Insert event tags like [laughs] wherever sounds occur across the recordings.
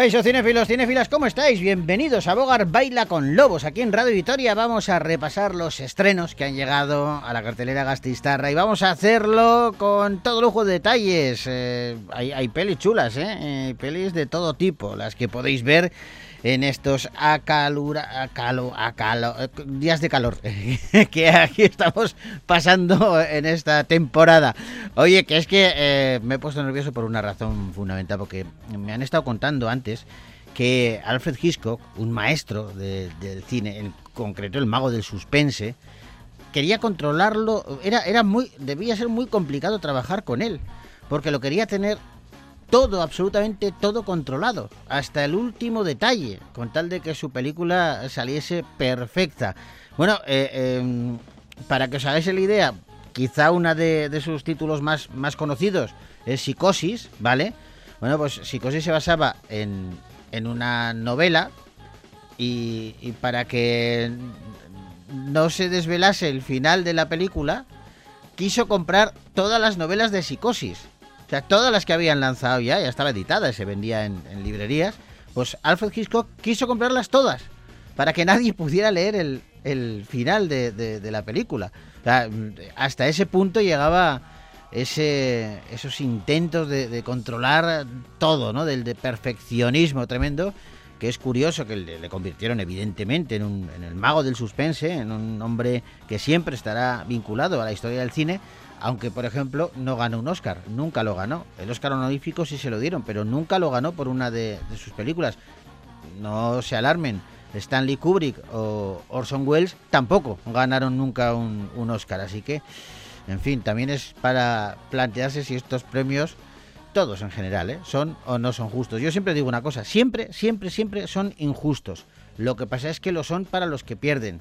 Caixo cinefilos, cinefilas, ¿cómo estáis? Bienvenidos a Bogar Baila con Lobos. Aquí en Radio Vitoria vamos a repasar los estrenos que han llegado a la cartelera Gastistarra y vamos a hacerlo con todo lujo de detalles. Eh, hay, hay, pelis chulas, ¿eh? ¿eh? Pelis de todo tipo, las que podéis ver en estos acalura, acalo, acalo, días de calor [laughs] que aquí estamos pasando en esta temporada. Oye, que es que eh, me he puesto nervioso por una razón fundamental, porque me han estado contando antes que Alfred Hitchcock, un maestro del cine, en concreto el mago del suspense, quería controlarlo, era, era muy, debía ser muy complicado trabajar con él, porque lo quería tener todo, absolutamente todo controlado, hasta el último detalle, con tal de que su película saliese perfecta. Bueno, eh, em, para que os hagáis la idea, quizá una de, sus títulos más, más conocidos es Psicosis, ¿vale? Bueno, pues Psicosis se basaba en, en una novela y, y para que no se desvelase el final de la película, quiso comprar todas las novelas de Psicosis o sea, todas las que habían lanzado ya, ya estaba editada se vendía en, librerías, pues Alfred Hitchcock quiso comprarlas todas para que nadie pudiera leer el, final de, la película. O sea, hasta ese punto llegaba ese, esos intentos de, controlar todo, ¿no? Del de perfeccionismo tremendo, que es curioso que le, convirtieron evidentemente en, un, en el mago del suspense, en un hombre que siempre estará vinculado a la historia del cine, aunque por ejemplo no ganó un Oscar, nunca lo ganó. El Oscar honorífico sí se lo dieron, pero nunca lo ganó por una de, sus películas. No se alarmen, Stanley Kubrick o Orson Welles tampoco ganaron nunca un, Oscar, así que, en fin, también es para plantearse si estos premios, todos en general, ¿eh? son o no son justos. Yo siempre digo una cosa, siempre, siempre, siempre son injustos. Lo que pasa es que lo son para los que pierden.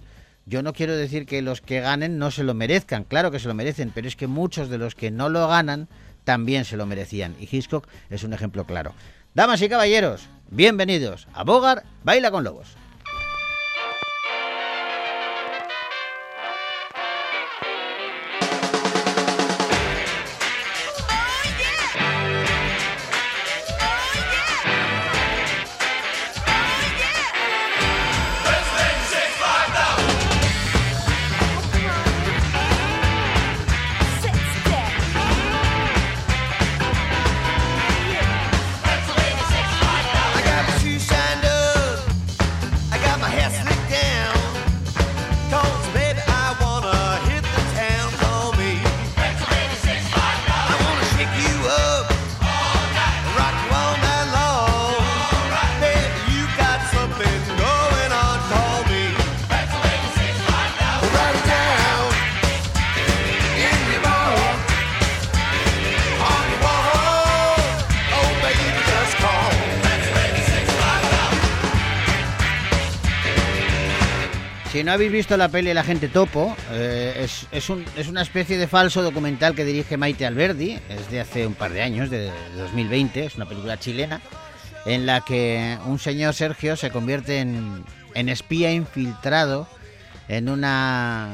Yo no quiero decir que los que ganen no se lo merezcan, claro que se lo merecen, pero es que muchos de los que no lo ganan también se lo merecían. Y Hitchcock es un ejemplo claro. Damas y caballeros, bienvenidos a Bogar Baila con Lobos. Si no habéis visto la peli La gente topo, eh, es, una especie de falso documental que dirige Maite Alberdi, es de hace un par de años, de, 2020, es una película chilena, en la que un señor Sergio se convierte en, espía infiltrado en una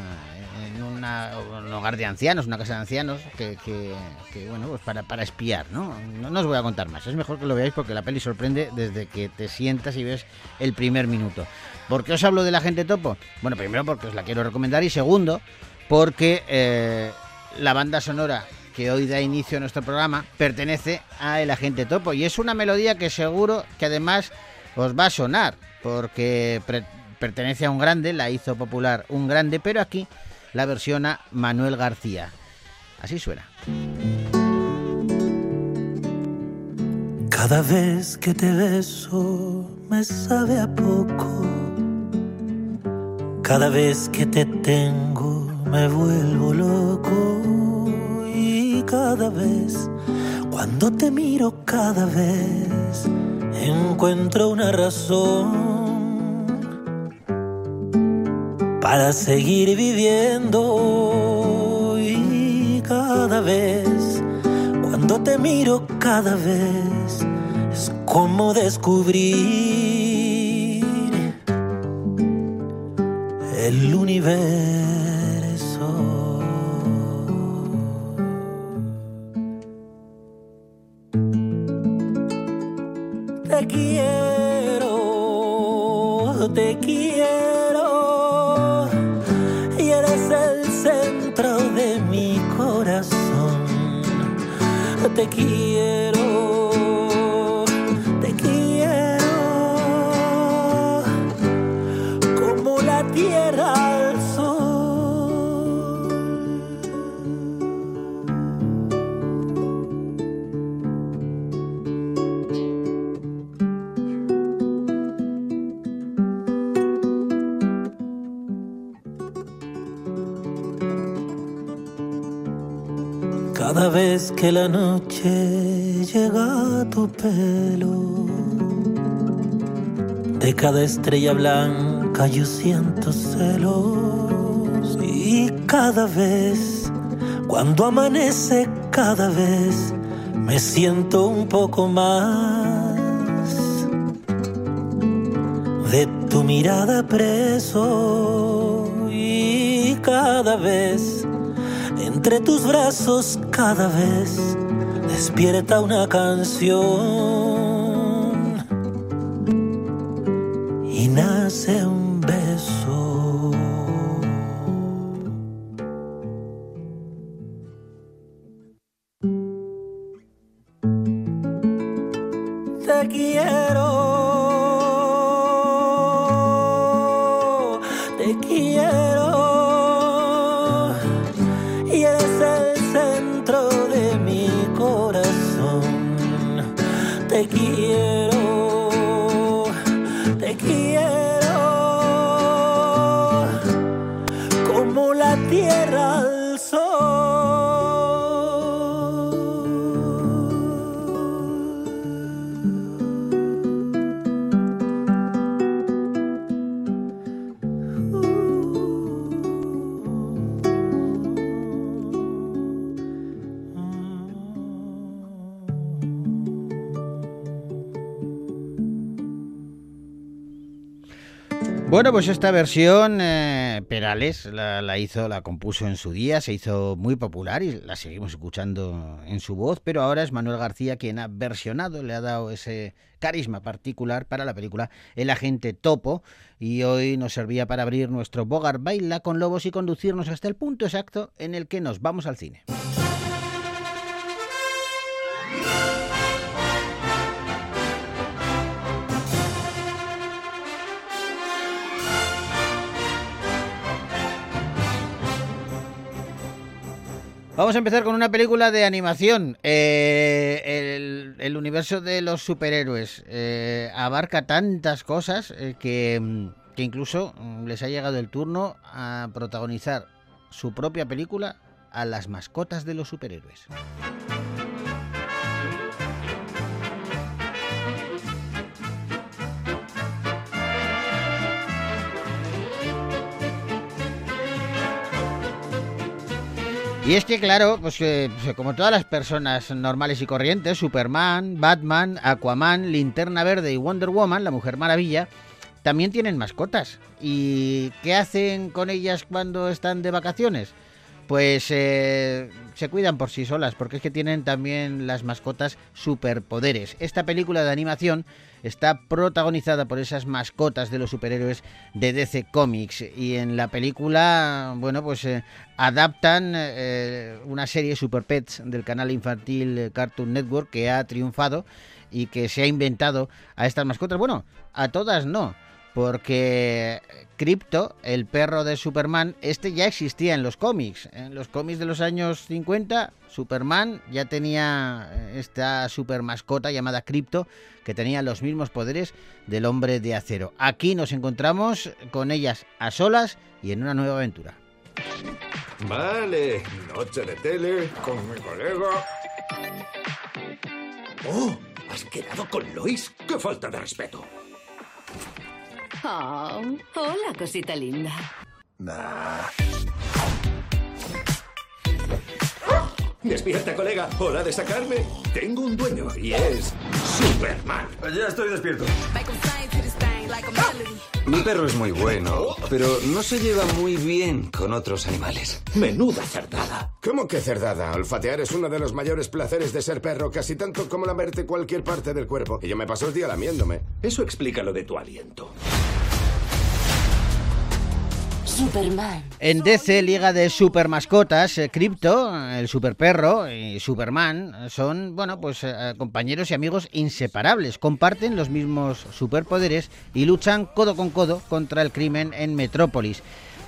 en un hogar de ancianos, una casa de ancianos, que, bueno, pues para, para espiar, ¿no? ¿no? ¿no? os voy a contar más, es mejor que lo veáis porque la peli sorprende desde que te sientas y ves el primer minuto. ¿Por qué os hablo de la gente topo? Bueno, primero porque os la quiero recomendar y segundo porque eh, la banda sonora que hoy da inicio a nuestro programa pertenece a El Agente Topo y es una melodía que seguro que además os va a sonar porque pertenece a un grande, la hizo popular un grande, pero aquí la versiona Manuel García. Así suena. Cada vez que te beso me sabe a poco cada vez que te tengo me vuelvo loco. Y cada vez, cuando te miro cada vez, encuentro una razón para seguir viviendo. Y cada vez, cuando te miro cada vez, es como descubrir dell'universo. Te quiero, te quiero, y eres el centro de mi corazón. Te. La noche llega tu pelo, de cada estrella blanca yo siento celos. Y cada vez, cuando amanece, cada vez me siento un poco más de tu mirada preso. Y cada vez entre tus brazos cada vez despierta una canción pues esta versión eh, Perales la, la hizo, la compuso en su día, se hizo muy popular y la seguimos escuchando en su voz, pero ahora es Manuel García quien ha versionado, le ha dado ese carisma particular para la película El agente Topo y hoy nos servía para abrir nuestro Bogar Baila con Lobos y conducirnos hasta el punto exacto en el que nos vamos al cine. Vamos a empezar con una película de animación. Eh, el, universo de los superhéroes eh, abarca tantas cosas eh, que, mm, que incluso mm, les ha llegado el turno a protagonizar su propia película a las mascotas de los superhéroes. Y es que, claro, pues eh, pues, como todas las personas normales y corrientes, Superman, Batman, Aquaman, Linterna Verde y Wonder Woman, la Mujer Maravilla, también tienen mascotas. ¿Y qué hacen con ellas cuando están de vacaciones? Pues eh, se cuidan por sí solas, porque es que tienen también las mascotas superpoderes. Esta película de animación está protagonizada por esas mascotas de los superhéroes de DC Comics y en la película, bueno, pues eh, adaptan eh, una serie Super Pets del canal infantil Cartoon Network que ha triunfado y que se ha inventado a estas mascotas. Bueno, a todas no, porque Crypto, el perro de Superman, este ya existía en los cómics. En los cómics de los años 50, Superman ya tenía esta super mascota llamada Crypto, que tenía los mismos poderes del hombre de acero. Aquí nos encontramos con ellas a solas y en una nueva aventura. Vale, noche de tele con mi colega. ¡Oh! ¿Has quedado con Lois? ¡Qué falta de respeto! Oh, hola, cosita linda. Nah. Despierta, colega. Hora de sacarme. Tengo un dueño y es Superman. Ya estoy despierto. Mi perro es muy bueno, pero no se lleva muy bien con otros animales. Menuda cerdada. ¿Cómo que cerdada? Olfatear es uno de los mayores placeres de ser perro, casi tanto como lamerte cualquier parte del cuerpo. Y yo me paso el día lamiéndome. Eso explica lo de tu aliento. Superman. En DC, Liga de Super Mascotas, eh, Crypto, el Super Perro y Superman son, bueno, pues eh, compañeros y amigos inseparables. Comparten los mismos superpoderes y luchan codo con codo contra el crimen en Metrópolis.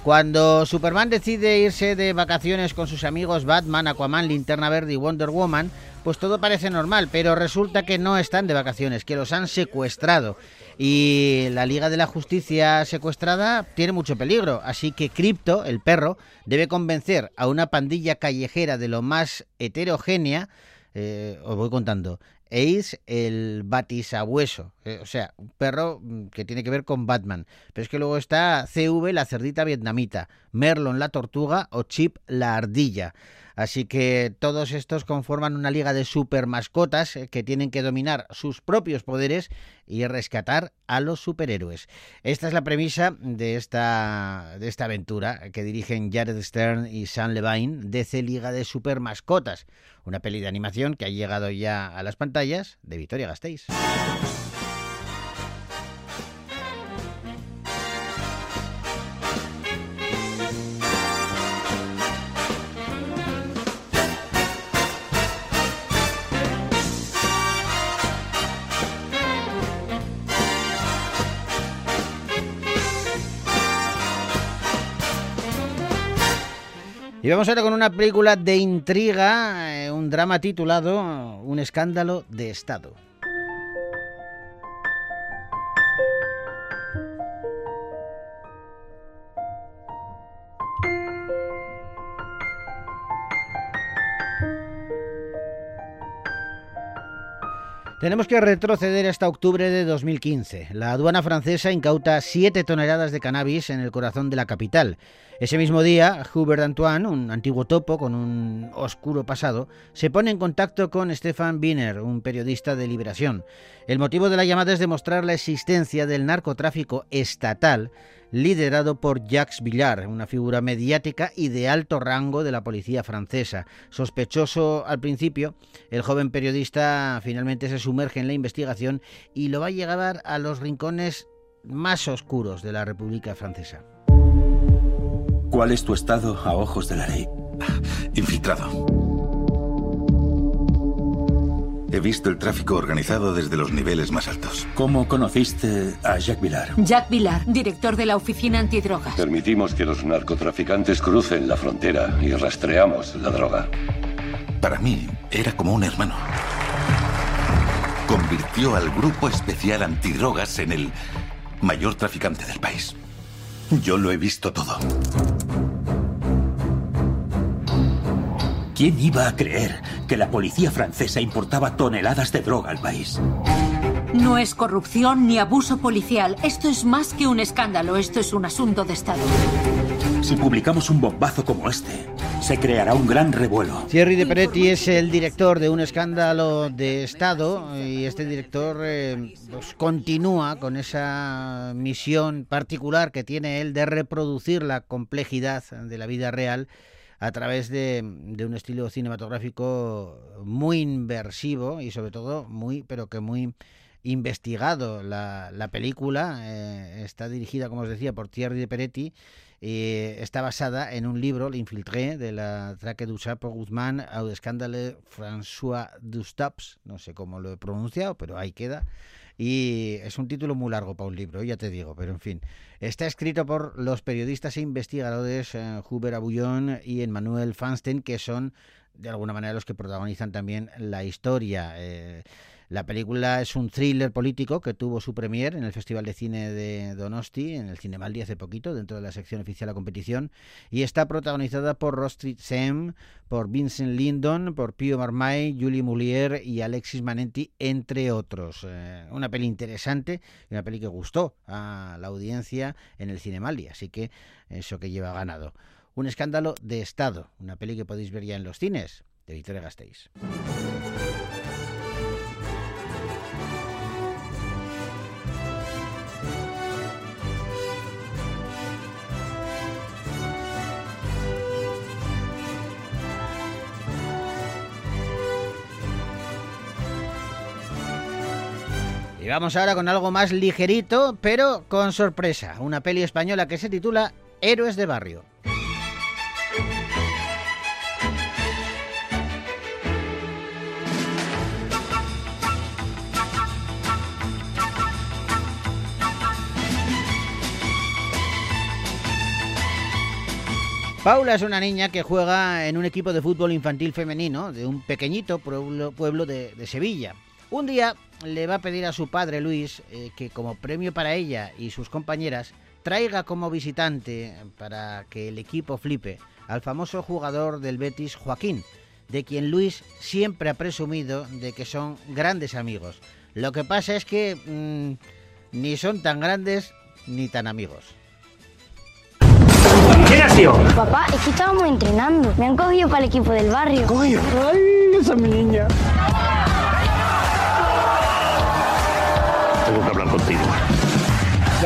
Cuando Superman decide irse de vacaciones con sus amigos Batman, Aquaman, Linterna Verde y Wonder Woman, pues todo parece normal, pero resulta que no están de vacaciones, que los han secuestrado. Y la Liga de la Justicia secuestrada tiene mucho peligro, así que Crypto, el perro, debe convencer a una pandilla callejera de lo más heterogénea, eh, os voy contando, Ace, el batisabueso, eh, o sea, un perro mm, que tiene que ver con Batman. Pero es que luego está CV, la cerdita vietnamita, Merlon, la tortuga o Chip, la ardilla. Así que todos estos conforman una liga de super mascotas eh, que tienen que dominar sus propios poderes y rescatar a los superhéroes. Esta es la premisa de esta, de esta aventura que dirigen Jared Stern y Sam Levine, DC Liga de Super Mascotas, una peli de animación que ha llegado ya a las pantallas de Victoria Gasteiz. Y vamos ahora con una película de intriga, eh, un drama titulado Un escándalo de Estado. Tenemos que retroceder hasta octubre de 2015. La aduana francesa incauta 7 toneladas de cannabis en el corazón de la capital. Ese mismo día, Hubert Antoine, un antiguo topo con un oscuro pasado, se pone en contacto con Stefan Wiener, un periodista de Liberación. El motivo de la llamada es demostrar la existencia del narcotráfico estatal liderado por Jacques Villard, una figura mediática y de alto rango de la policía francesa. Sospechoso al principio, el joven periodista finalmente se sumerge en la investigación y lo va a llevar a los rincones más oscuros de la República Francesa. ¿Cuál es tu estado a ojos de la ley? Infiltrado. He visto el tráfico organizado desde los niveles más altos. ¿Cómo conociste a Jacques Villard? Jack Villar, director de la Oficina Antidrogas. Permitimos que los narcotraficantes crucen la frontera y rastreamos la droga. Para mí, era como un hermano. Convirtió al Grupo Especial Antidrogas en el mayor traficante del país. Yo lo he visto todo. ¿Quién iba a creer que la policía francesa importaba toneladas de droga al país? No es corrupción ni abuso policial. Esto es más que un escándalo. Esto es un asunto de Estado. Si publicamos un bombazo como este, se creará un gran revuelo. Thierry de Peretti es el director de un escándalo de Estado y este director eh, pues, continúa con esa misión particular que tiene él de reproducir la complejidad de la vida real a través de, un estilo cinematográfico muy inversivo y sobre todo muy, pero que muy investigado. La, la película eh, está dirigida, como os decía, por Thierry de Peretti. y está basada en un libro, L'Infiltré, de la traque du Chapo Guzmán au escándale François Dustaps. No sé cómo lo he pronunciado, pero ahí queda. Y es un título muy largo para un libro, ya te digo, pero en fin. Está escrito por los periodistas e investigadores eh, Hubert Abullón y Emmanuel Fanstein, que son de alguna manera los que protagonizan también la historia. Eh, la película es un thriller político que tuvo su premier en el Festival de Cine de Donosti, en el Cinemaldi hace poquito, dentro de la sección oficial de la competición, y está protagonizada por Rostrid Sem, por Vincent Lindon, por Pio Marmay, Julie Moulier y Alexis Manenti, entre otros. Eh, una peli interesante y una peli que gustó a la audiencia en el Cinemaldi, así que eso que lleva ganado. Un escándalo de Estado, una peli que podéis ver ya en los cines, de Victoria Gasteiz. Y vamos ahora con algo más ligerito, pero con sorpresa. Una peli española que se titula Héroes de Barrio. Paula es una niña que juega en un equipo de fútbol infantil femenino de un pequeñito pueblo, de Sevilla. Un día le va a pedir a su padre Luis eh, que como premio para ella y sus compañeras traiga como visitante para que el equipo flipe al famoso jugador del Betis Joaquín, de quien Luis siempre ha presumido de que son grandes amigos. Lo que pasa es que mmm, ni son tan grandes ni tan amigos. ¿Quién ha sido? Papá, es que estábamos entrenando. Me han cogido para el equipo del barrio. ¡Coño! ¡Ay, esa es mi niña!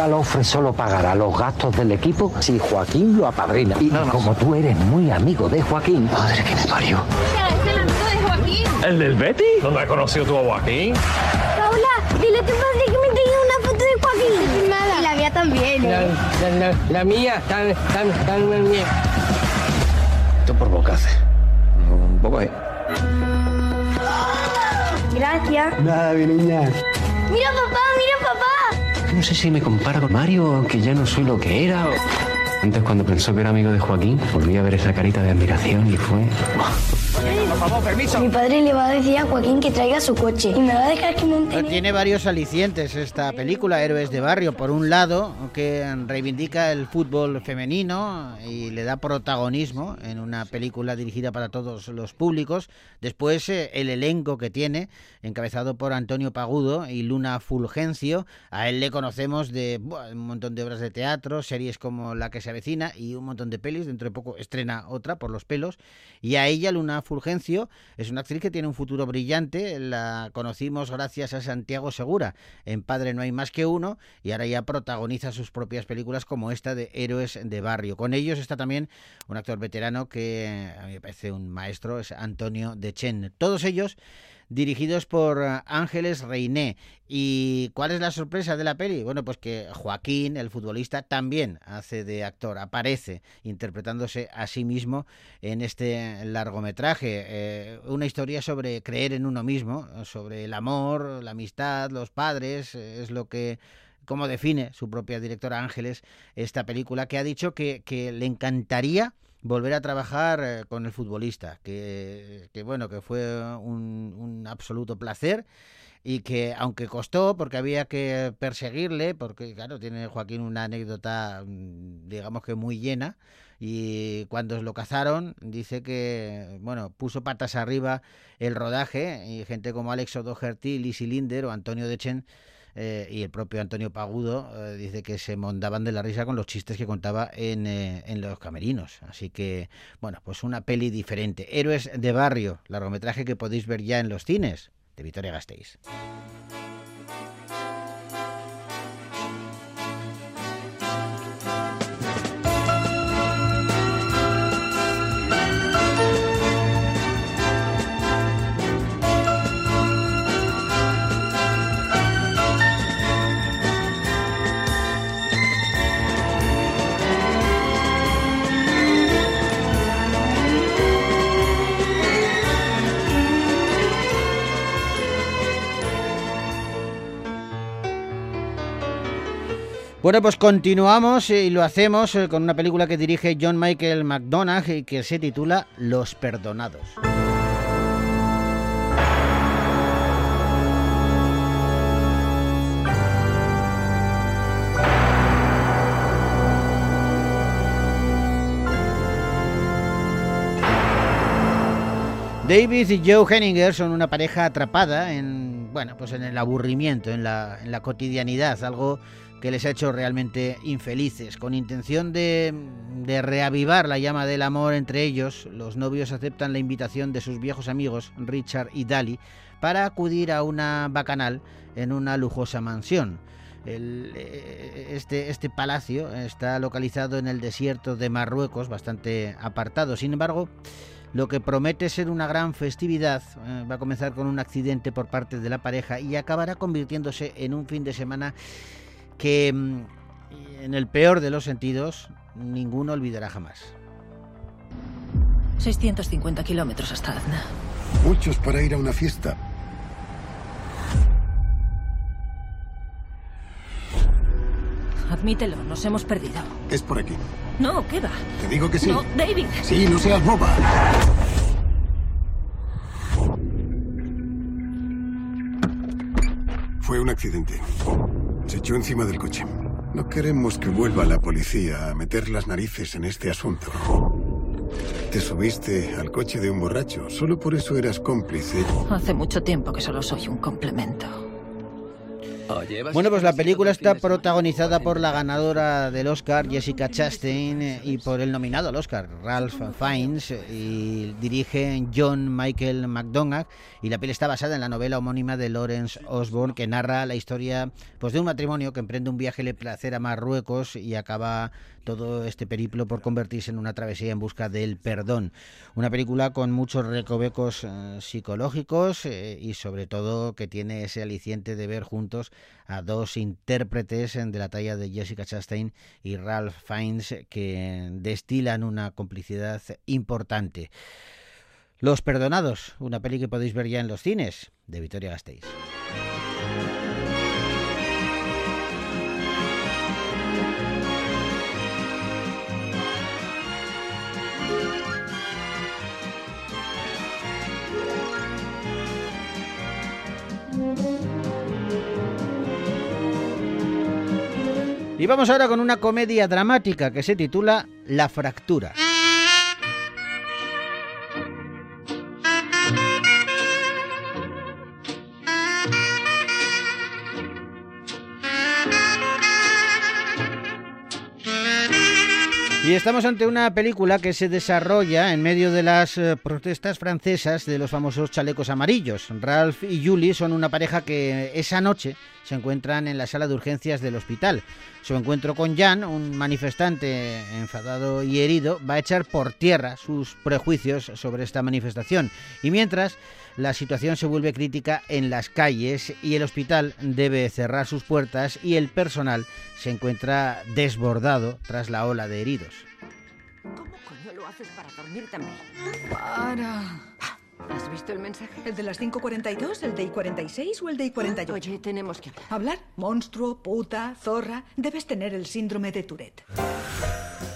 Galofre solo pagará los gastos del equipo si Joaquín lo apadrina. Y como tú eres muy amigo de Joaquín, madre que me parió. Es el amigo de Joaquín. ¿El del Betty? ¿Dónde has conocido tú a Joaquín? Paula, dile a tu padre que me tenga una foto de Joaquín. Nada. Y la mía también. La, la, la, la mía, tan, tan, tan bien. Esto por bocace. Un poco ahí. Gracias. Nada, mi niña. Mira, papá. No sé si me compara con Mario, aunque ya no soy lo que era. Antes, cuando pensó que era amigo de Joaquín, volví a ver esa carita de admiración y fue. Por favor, permiso. Mi padre le va a decir a Joaquín que traiga su coche y me va a dejar que monte. Tiene varios alicientes esta película, Héroes de Barrio. Por un lado, que reivindica el fútbol femenino y le da protagonismo en una película dirigida para todos los públicos. Después, eh, el elenco que tiene, encabezado por Antonio Pagudo y Luna Fulgencio. A él le conocemos de buah, un montón de obras de teatro, series como La que se avecina y un montón de pelis. Dentro de poco estrena otra, por los pelos. Y a ella, Luna Fulgencio, es una actriz que tiene un futuro brillante. La conocimos gracias a Santiago Segura. En Padre no hay más que uno. Y ahora ya protagoniza sus propias películas como esta de Héroes de Barrio. Con ellos está también un actor veterano que a mí me parece un maestro, es Antonio Dechen. Todos ellos dirigidos por eh, Ángeles Reiné. ¿Y cuál es la sorpresa de la peli? Bueno, pues que Joaquín, el futbolista, también hace de actor, aparece interpretándose a sí mismo en este largometraje. Eh, una historia sobre creer en uno mismo, sobre el amor, la amistad, los padres, es lo que como define su propia directora Ángeles esta película, que ha dicho que le encantaría volver a trabajar eh, con el futbolista, que, que bueno, que fue un, un absoluto placer y que aunque costó porque había que perseguirle, porque claro, tiene Joaquín una anécdota mm, digamos que muy llena y cuando lo cazaron dice que bueno, puso patas arriba el rodaje y gente como Alex O'Doherty, Lizzie Linder o Antonio Dechen eh, y el propio Antonio Pagudo eh, dice que se mondaban de la risa con los chistes que contaba en, eh, en los camerinos. Así que, bueno, pues una peli diferente. Héroes de Barrio, largometraje que podéis ver ya en los cines de Victoria Gasteiz. Bueno, pues continuamos y lo hacemos eh, con una película que dirige John Michael McDonagh y que se titula Los Perdonados. David y Joe Henninger son una pareja atrapada en, bueno, pues en el aburrimiento, en la, en la cotidianidad, algo que les ha hecho realmente infelices. Con intención de, reavivar la llama del amor entre ellos, los novios aceptan la invitación de sus viejos amigos, Richard y Dali, para acudir a una bacanal en una lujosa mansión. El, este, este palacio está localizado en el desierto de Marruecos, bastante apartado. Sin embargo, lo que promete ser una gran festividad eh, va a comenzar con un accidente por parte de la pareja y acabará convirtiéndose en un fin de semana que mm, en el peor de los sentidos ninguno olvidará jamás. 650 kilómetros hasta Azna. Muchos para ir a una fiesta. Admítelo, nos hemos perdido. Es por aquí. No, ¿qué va? Te digo que sí. No, David. Sí, no seas boba. Fue un accidente. Se echó encima del coche. No queremos que vuelva la policía a meter las narices en este asunto. Te subiste al coche de un borracho. Solo por eso eras cómplice. Hace mucho tiempo que solo soy un complemento. Bueno, pues la película está protagonizada por la ganadora del Oscar, Jessica Chastain, y por el nominado al Oscar, Ralph Fiennes, y dirige John Michael McDonagh, y la peli está basada en la novela homónima de Lawrence Osborne, que narra la historia pues, de un matrimonio que emprende un viaje de placer a Marruecos y acaba todo este periplo por convertirse en una travesía en busca del perdón. Una película con muchos recovecos eh, psicológicos eh, y sobre todo que tiene ese aliciente de ver juntos a dos intérpretes de la talla de Jessica Chastain y Ralph Fiennes que destilan una complicidad importante. Los Perdonados, una peli que podéis ver ya en los cines de Victoria Gasteiz. Y vamos ahora con una comedia dramática que se titula La fractura. Y estamos ante una película que se desarrolla en medio de las eh, protestas francesas de los famosos chalecos amarillos. Ralph y Julie son una pareja que esa noche se encuentran en la sala de urgencias del hospital. Su encuentro con Jan, un manifestante enfadado y herido, va a echar por tierra sus prejuicios sobre esta manifestación. Y mientras, la situación se vuelve crítica en las calles y el hospital debe cerrar sus puertas y el personal se encuentra desbordado tras la ola de heridos. ¿Cómo coño lo haces para dormir también? Para. ¿Has visto el mensaje? ¿El de las 5.42, el de I-46 o el de I-48? Oye, tenemos que hablar. ¿Hablar? Monstruo, puta, zorra. Debes tener el síndrome de Tourette.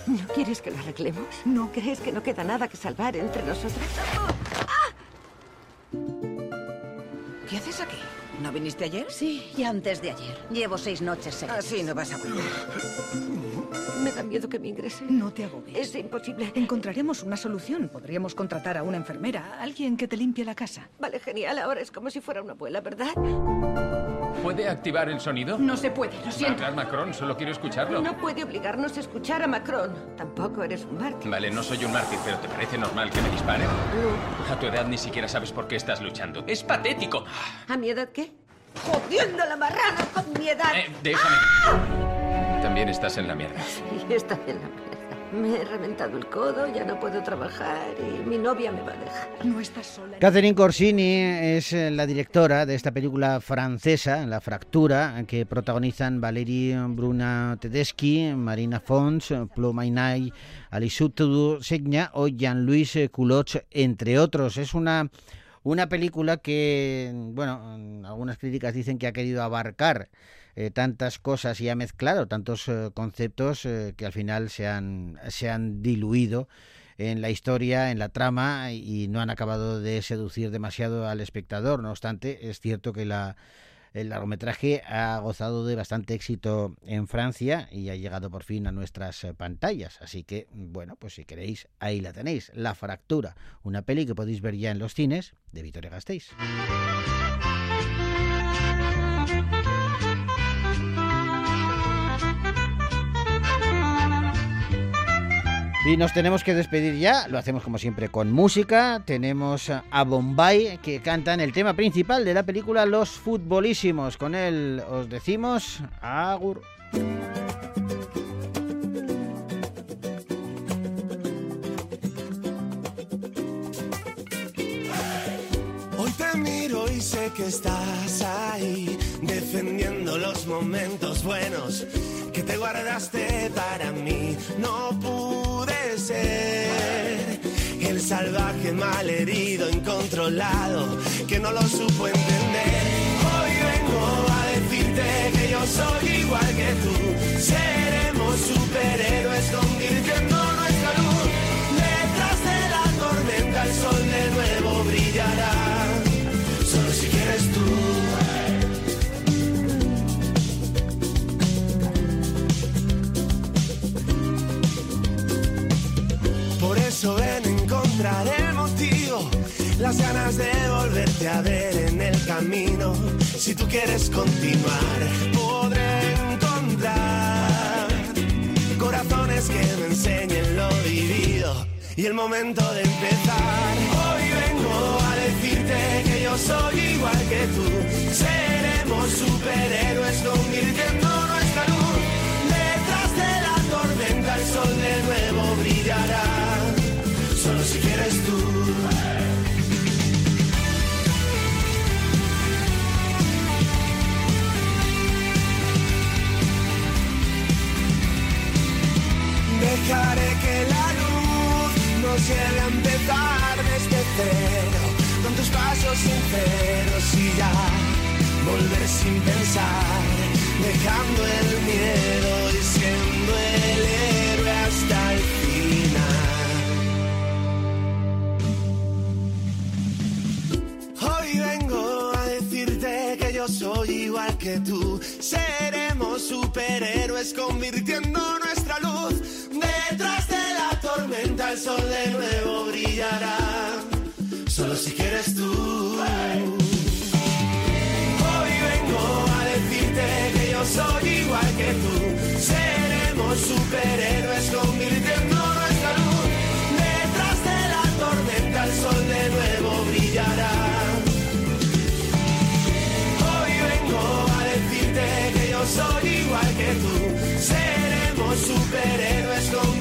¿No quieres que lo arreglemos? ¿No crees que no queda nada que salvar entre nosotras? ¿Qué haces aquí? ¿No viniste ayer? Sí, y antes de ayer. Llevo seis noches seguidas. Así no vas a volver. Me da miedo que me ingrese. No te agobies. Es imposible. Encontraremos una solución. Podríamos contratar a una enfermera, alguien que te limpie la casa. Vale, genial. Ahora es como si fuera una abuela, ¿verdad? ¿Puede activar el sonido? No se puede, lo siento. Hablar Macron, solo quiero escucharlo. No puede obligarnos a escuchar a Macron. Tampoco eres un mártir. Vale, no soy un mártir, pero ¿te parece normal que me disparen? No. A tu edad ni siquiera sabes por qué estás luchando. ¡Es patético! ¿A mi edad qué? ¡Jodiendo la marrana con mi edad! Eh, déjame. También estás en la mierda. Sí, está en la mierda. Me he reventado el codo, ya no puedo trabajar y mi novia me va a dejar. No estás sola. Catherine Corsini es eh, la directora de esta película francesa, La Fractura, que protagonizan Valérie Bruna Tedeschi, Marina Fons, Plomainay, Alisut Segna o Jean-Louis Culoch, entre otros. Es una una película que, bueno, algunas críticas dicen que ha querido abarcar eh, tantas cosas y ha mezclado tantos eh, conceptos eh, que al final se han, se han diluido en la historia, en la trama y no han acabado de seducir demasiado al espectador. No obstante, es cierto que la, el largometraje ha gozado de bastante éxito en Francia y ha llegado por fin a nuestras eh, pantallas. Así que, bueno, pues si queréis, ahí la tenéis. La Fractura, una peli que podéis ver ya en los cines de Vitoria Gasteiz. Y nos tenemos que despedir ya, lo hacemos como siempre con música. Tenemos a Bombay que cantan el tema principal de la película Los Futbolísimos. Con él os decimos agur. Sé que estás ahí, defendiendo los momentos buenos que te guardaste para mí. No pude ser el salvaje malherido, incontrolado, que no lo supo entender. Hoy vengo a decirte que yo soy igual que tú. Seremos superhéroes convirtiendo las ganas de volverte a ver en el camino. Si tú quieres continuar, podré encontrar corazones que me enseñen lo vivido y el momento de empezar. Hoy vengo a decirte que yo soy igual que tú. Seremos nos lleve a empezar desde cero, con tus pasos sinceros y ya volver sin pensar, dejando el miedo y siendo el héroe hasta el final. Hoy vengo a decirte que yo soy igual que tú. Seremos superhéroes convirtiendo nuestra luz. Detrás de la tormenta el sol de nuevo brillará, solo si quieres tú. Hoy vengo a decirte que yo soy igual que tú, seremos superhéroes convirtiendo nuestra luz. Detrás de la tormenta el sol de nuevo brillará. Hoy vengo a decirte que yo soy igual que tú, seremos superhéroes convirtiendo